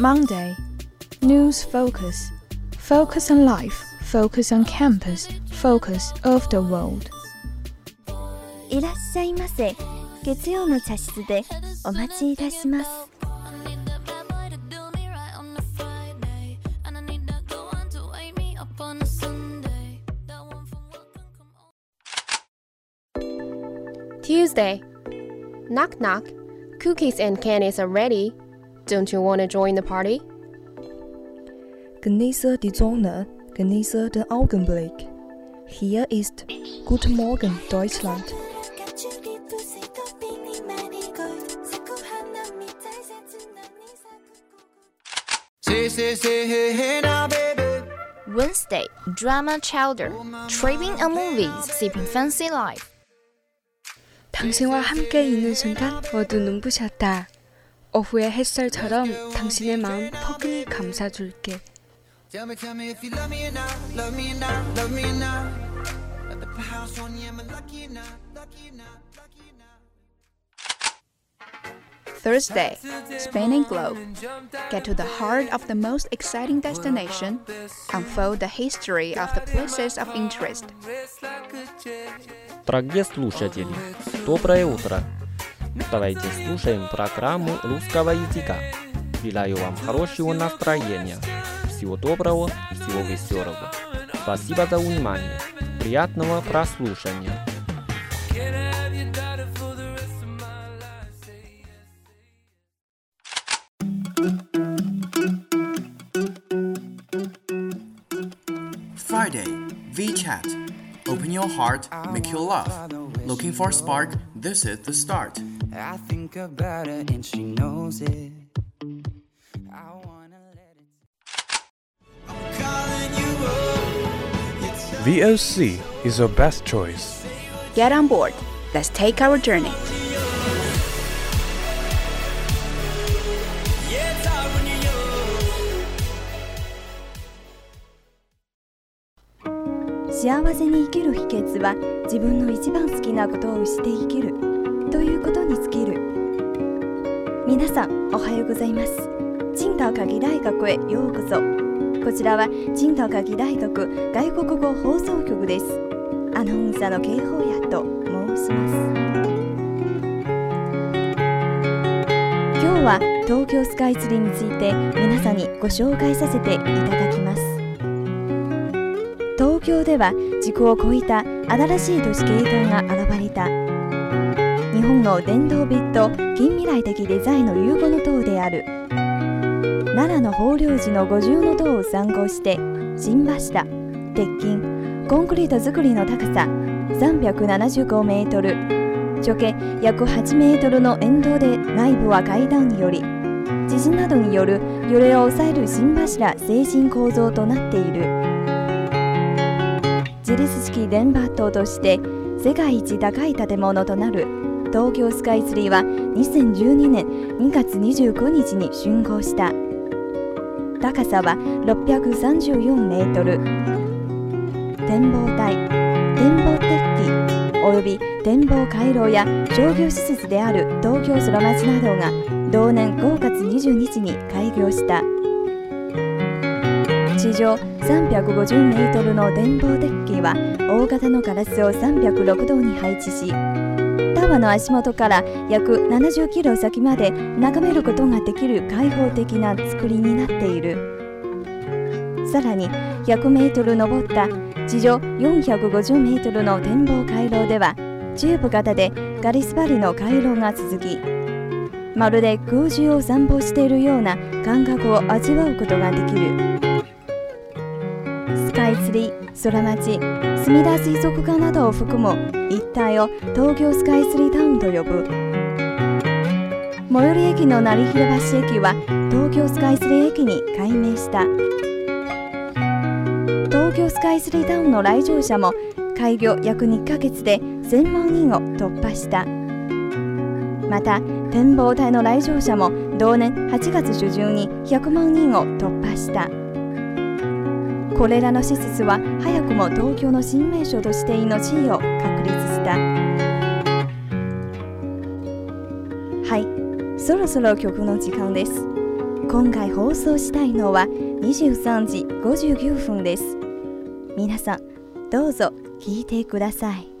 Monday. News focus. Focus on life. Focus on campus. Focus of the world. いらっしゃいませ。月曜の茶室でお待ちいたします。 Tuesday. Knock knock. Cookies and candies are ready. Don't you want to join the party? Genieße die Sonne, genieße den Augenblick. Hier ist Guten Morgen Deutschland. Wednesday, drama chowder. Tripping on movies, sipping fancy life. 당신과 함께 있는 순간 모두 눈부셨다. 오후의 햇살처럼 당신의 마음 포근히 감싸줄게. Thursday, Spain and Globe. Get to the heart of the most exciting destination. Unfold the history of the places of interest. Дорогие слушатели, доброе утро! Давайте слушаем программу русского языка. Желаю вам хорошего настроения. Всего доброго всего веселого. Спасибо за внимание. Приятного прослушивания. VChat. Open your heart, make you laugh. Looking for a spark? This is the start. I think about her and she knows it. I wanna let it. VOC is your best choice. Get on board. Let's take our journey. 幸せに生きる秘訣は自分の一番好きなことをして生きるということに尽きる。皆さんおはようございます。青島科技大学へようこそ。こちらは青島科技大学外国語放送局です。アナウンサーの警報屋と申します。今日は東京スカイツリーについて皆さんにご紹介させていただきます。東京では時空を超えた新しい都市景観が現れた。日本の伝統美と近未来的デザインの融合の塔である。奈良の法隆寺の五重の塔を参考して新柱鉄筋コンクリート造りの高さ375メートル。直径約8メートルの沿道で内部は階段により地震などによる揺れを抑える新柱精神構造となっている。自立式電波塔として世界一高い建物となる東京スカイツリーは2012年2月29日に竣工した。高さは634メートル。展望台展望デッキおよび展望回廊や商業施設である東京空町などが同年5月20日に開業した。地上350メートルの展望デッキは大型のガラスを306度に配置しタワーの足元から約70キロ先まで眺めることができる開放的な作りになっている。さらに100メートル登った地上450メートルの展望回廊ではチューブ型でガリスバリの回廊が続きまるで空中を散歩しているような感覚を味わうことができる。イツリー空町墨田水族館などを含む一帯を東京スカイツリータウンと呼ぶ。最寄り駅の成広橋駅は東京スカイツリー駅に改名した。東京スカイツリータウンの来場者も開業約2ヶ月で1000万人を突破した。また展望台の来場者も同年8月初旬に100万人を突破した。これらの施設は早くも東京の新名所としての地位を確立した。はい。そろそろ曲の時間です。今回放送したいのは23時59分です。皆さんどうぞ聴いてください。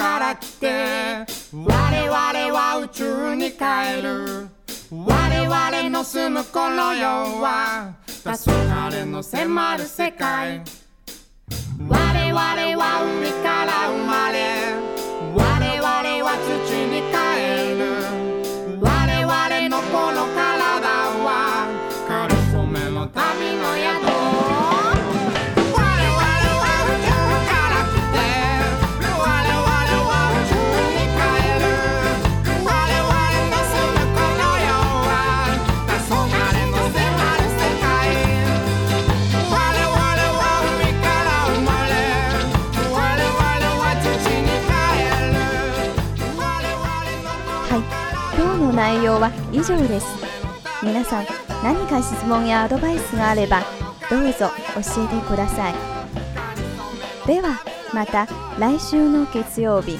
から来て我々は宇宙に帰る。我々の住むこの世は黄昏の迫る世界。我々は海から生まれ内容は以上です。皆さん何か質問やアドバイスがあればどうぞ教えてください。ではまた来週の月曜日。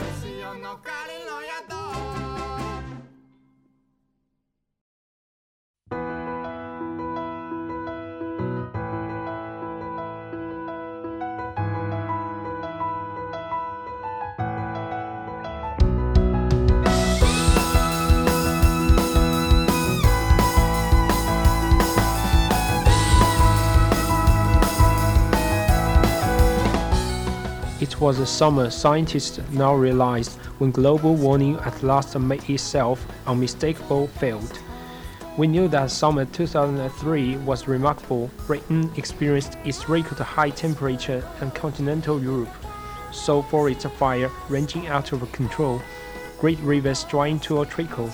Was a summer scientists now realized when global warming at last made itself unmistakable felt. We knew that summer 2003 was remarkable. Britain experienced its record high temperature and continental Europe. So forest fire ranging out of control, great rivers drying to a trickle,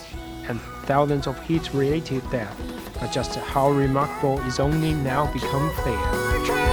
and thousands of heat-related deaths. But just how remarkable is only now become clear.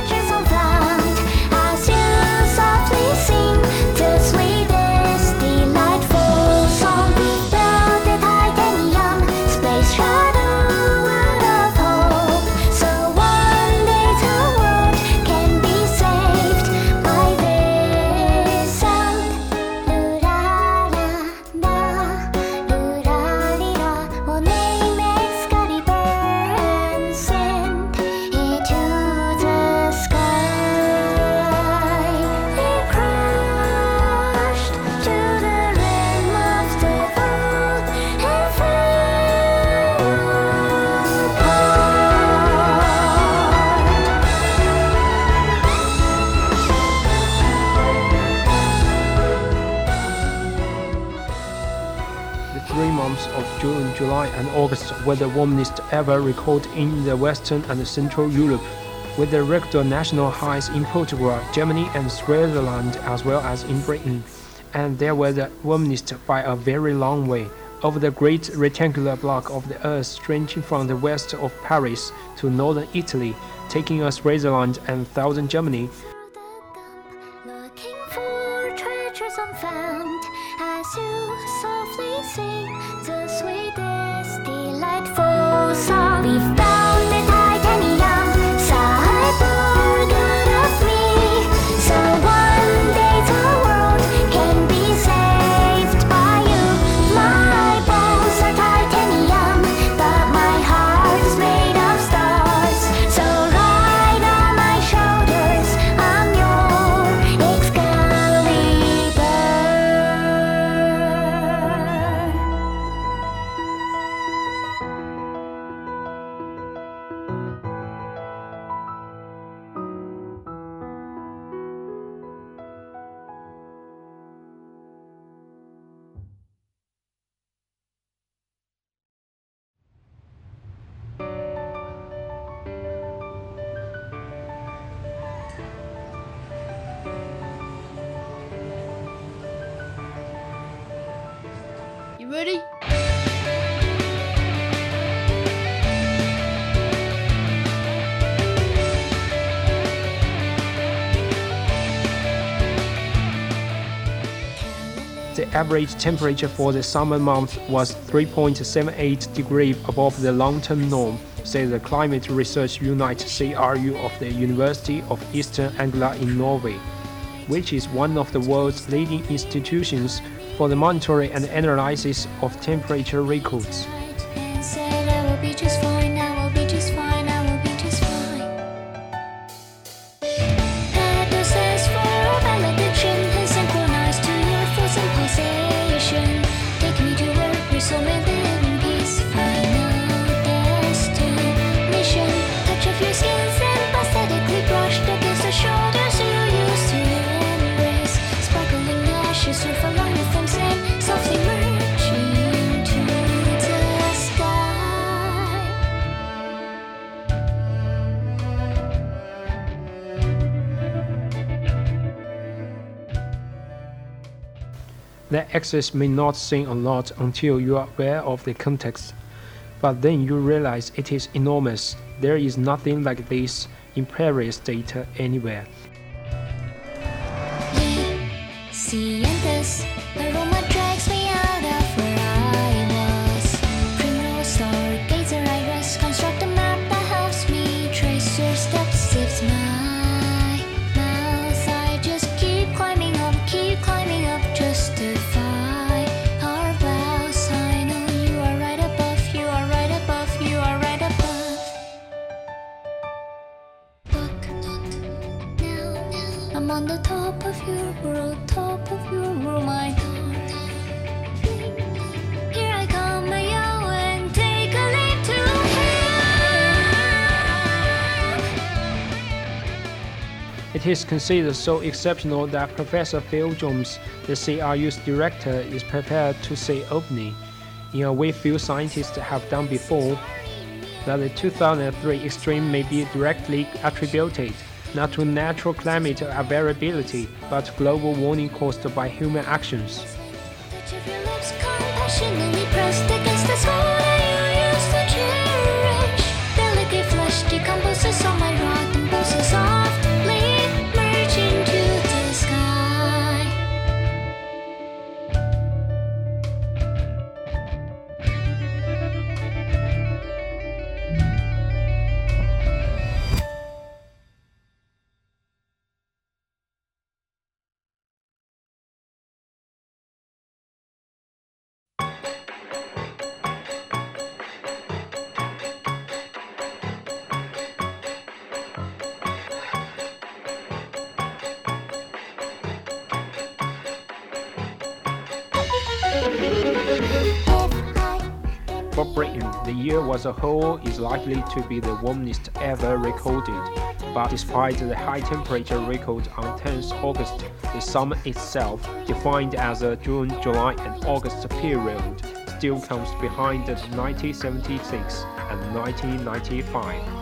And August were the warmest ever recorded in the Western and Central Europe, with the record national highs in Portugal, Germany, and Switzerland, as well as in Britain. And they were the warmest by a very long way, over the great rectangular block of the earth stretching from the west of Paris to northern Italy, taking us Switzerland and southern Germany, ready? The average temperature for the summer month was 3.78 degrees above the long-term norm, says the Climate Research Unit CRU of the University of Eastern Anglia in Norwich, which is one of the world's leading institutions for the monitoring and analysis of temperature records. That access may not seem a lot until you are aware of the context, but then you realize it is enormous. There is nothing like this in Paris data anywhere. Is considered so exceptional that Professor Phil Jones, the CRU's director, is prepared to say openly, in a way few scientists have done before, that the 2003 extreme may be directly attributed not to natural climate variability, but global warming caused by human actions. against the soul that For Britain, the year as a whole is likely to be the warmest ever recorded. But despite the high temperature record on 10th August, the summer itself, defined as a June, July, and August period, still comes behind the 1976 and 1995.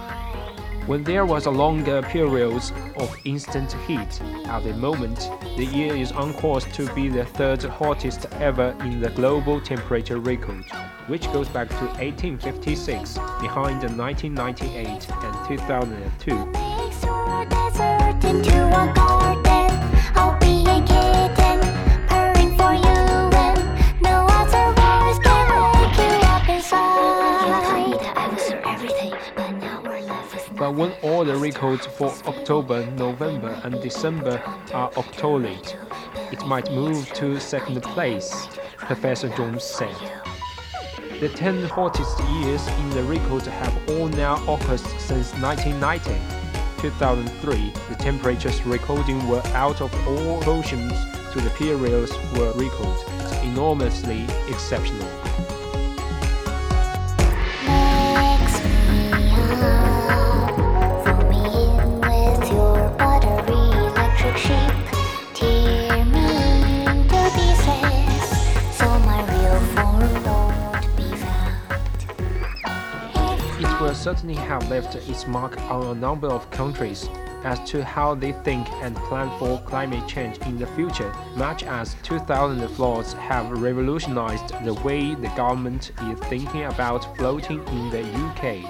When there was a longer periods of instant heat, at the moment, the year is on course to be the third hottest ever in the global temperature record, which goes back to 1856, behind the 1998 and 2002. When all the records for October, November, and December are octolate, it might move to second place, Professor Jones said. The 10 hottest years in the record have all now occurred since 1990. 2003, the temperatures recording were out of all proportions to the periods were recorded, enormously exceptional. Will certainly have left its mark on a number of countries as to how they think and plan for climate change in the future, much as 2000 floods have revolutionized the way the government is thinking about floating in the UK.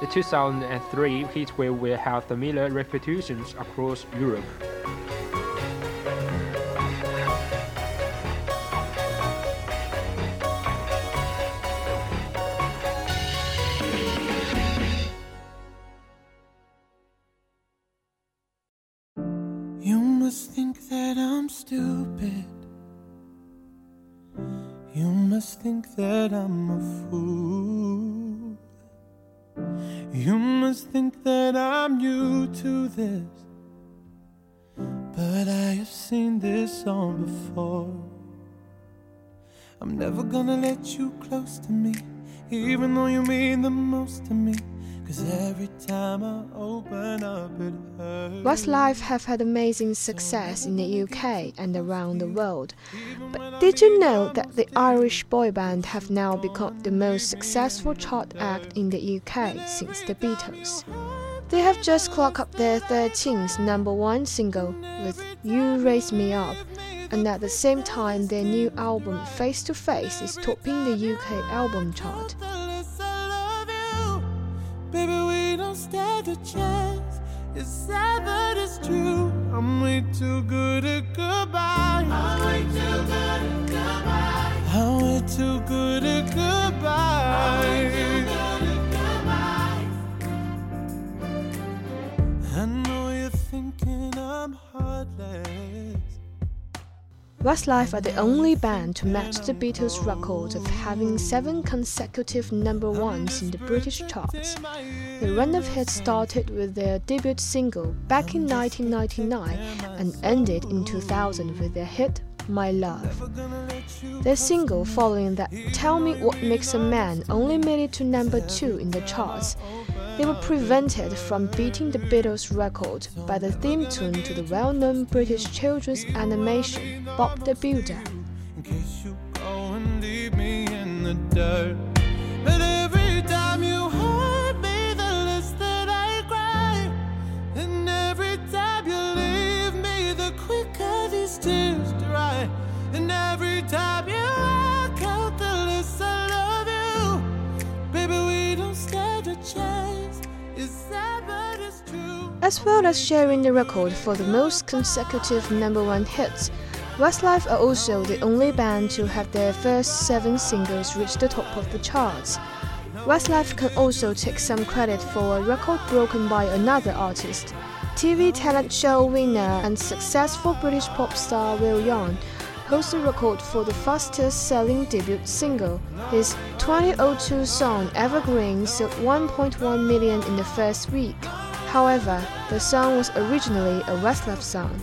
The 2003 heatwave will have similar repercussions across Europe. New to this. But I have seen this song before. I'm never gonna let you close to me, even though you mean the most to me. Every time I open up, it hurts. Westlife have had amazing success in the UK and around the world. But did you know that the Irish boy band have now become the most successful chart act in the UK since the Beatles? They have just clocked up their 13th number one single with You Raise Me Up, and at the same time, their new album Face to Face is topping the UK album chart. It's sad, but it's true. I'm way too good at goodbye. I'm way too good at goodbye. I'm way too good at Westlife are the only band to match the Beatles' record of having seven consecutive number ones in the British charts. The run of hits started with their debut single back in 1999 and ended in 2000 with their hit My Love. Their single following that Tell Me What Makes a Man only made it to number two in the charts. They were prevented from beating the Beatles' record by the theme tune to the well known British children's animation Bob the Builder. As well as sharing the record for the most consecutive number one hits, Westlife are also the only band to have their first seven singles reach the top of the charts. Westlife can also take some credit for a record broken by another artist. TV talent show winner and successful British pop star Will Young holds the record for the fastest selling debut single. His 2002 song Evergreen sold 1.1 million in the first week. However, the song was originally a Westlife song.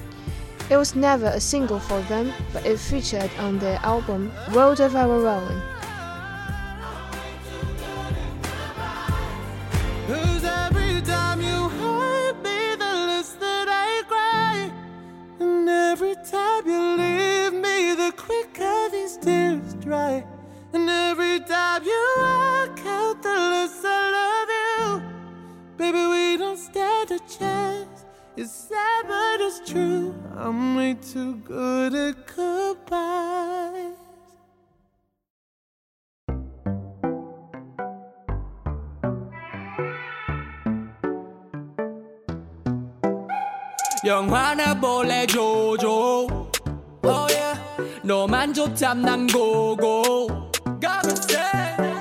It was never a single for them, but it featured on their album World of Our. Cause every time you a chance. It's sad, but it's true. I'm way too good at goodbye. 영화나 볼래 조조 oh yeah. 너만 좋담 난 고고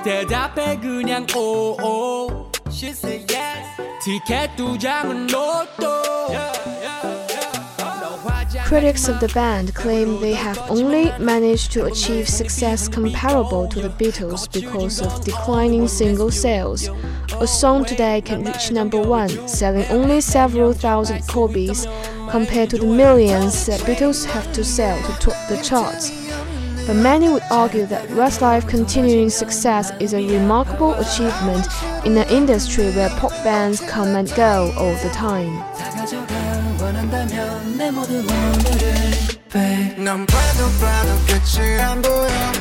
대답해 그냥 오오 She said yes. Critics of the band claim they have only managed to achieve success comparable to the Beatles because of declining single sales. A song today can reach number one, selling only several thousand copies compared to the millions that Beatles have to sell to top the charts But many would argue that Westlife continuing success is a remarkable achievement in an industry where pop bands come and go all the time. 원한다면 내 모든 오늘을 babe 넌 봐도 봐도 끝이 안 보여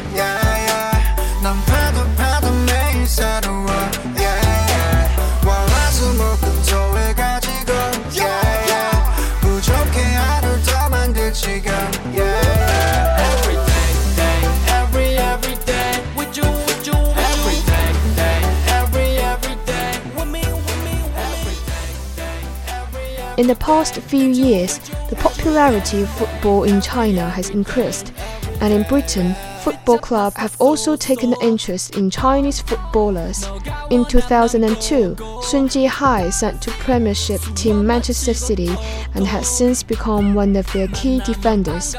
In the past few years, the popularity of football in China has increased, and in Britain, football clubs have also taken an interest in Chinese footballers. In 2002, Sun Ji-hai signed to Premiership team Manchester City and has since become one of their key defenders.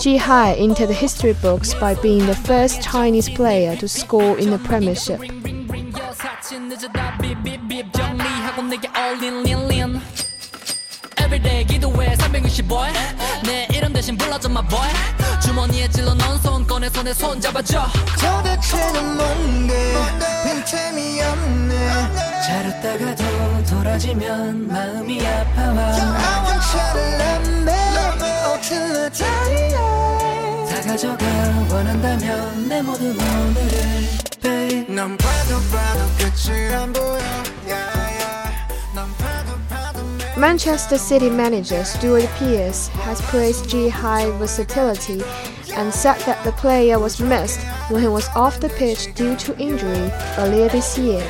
Ji-hai entered the history books by being the first Chinese player to score in the Premiership. Everyday 기도해. 365일. 내 이름 대신 불러줘 my boy. 주머니에 찔러 넣은 손 꺼내 손에 손 잡아줘. 도대체는 뭔데? 빈틈이 없네. 자렸다가도 돌아지면 마음이 아파와. 아ವಂ차를 남매 Until the day 다 가져가 원한다면 내 모든 오늘을 babe. 넌 봐도 봐도 끝이 안 보여 Manchester City manager Stuart Pearce has praised Ji-Hai's versatility and said that the player was missed when he was off the pitch due to injury earlier this year.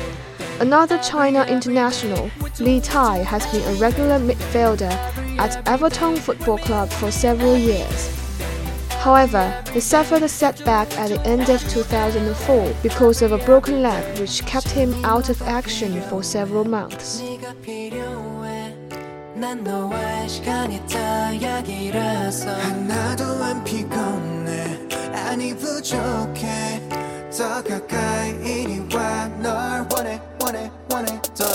Another China international, Li Tie, has been a regular midfielder at Everton Football Club for several years. However, he suffered a setback at the end of 2004 because of a broken leg which kept him out of action for several months. 난 너와의 시간이 다 약이라서. 하나도 안 피곤해. 아니 부족해. 더 가까이 이리 와널 원해 원해 원해 더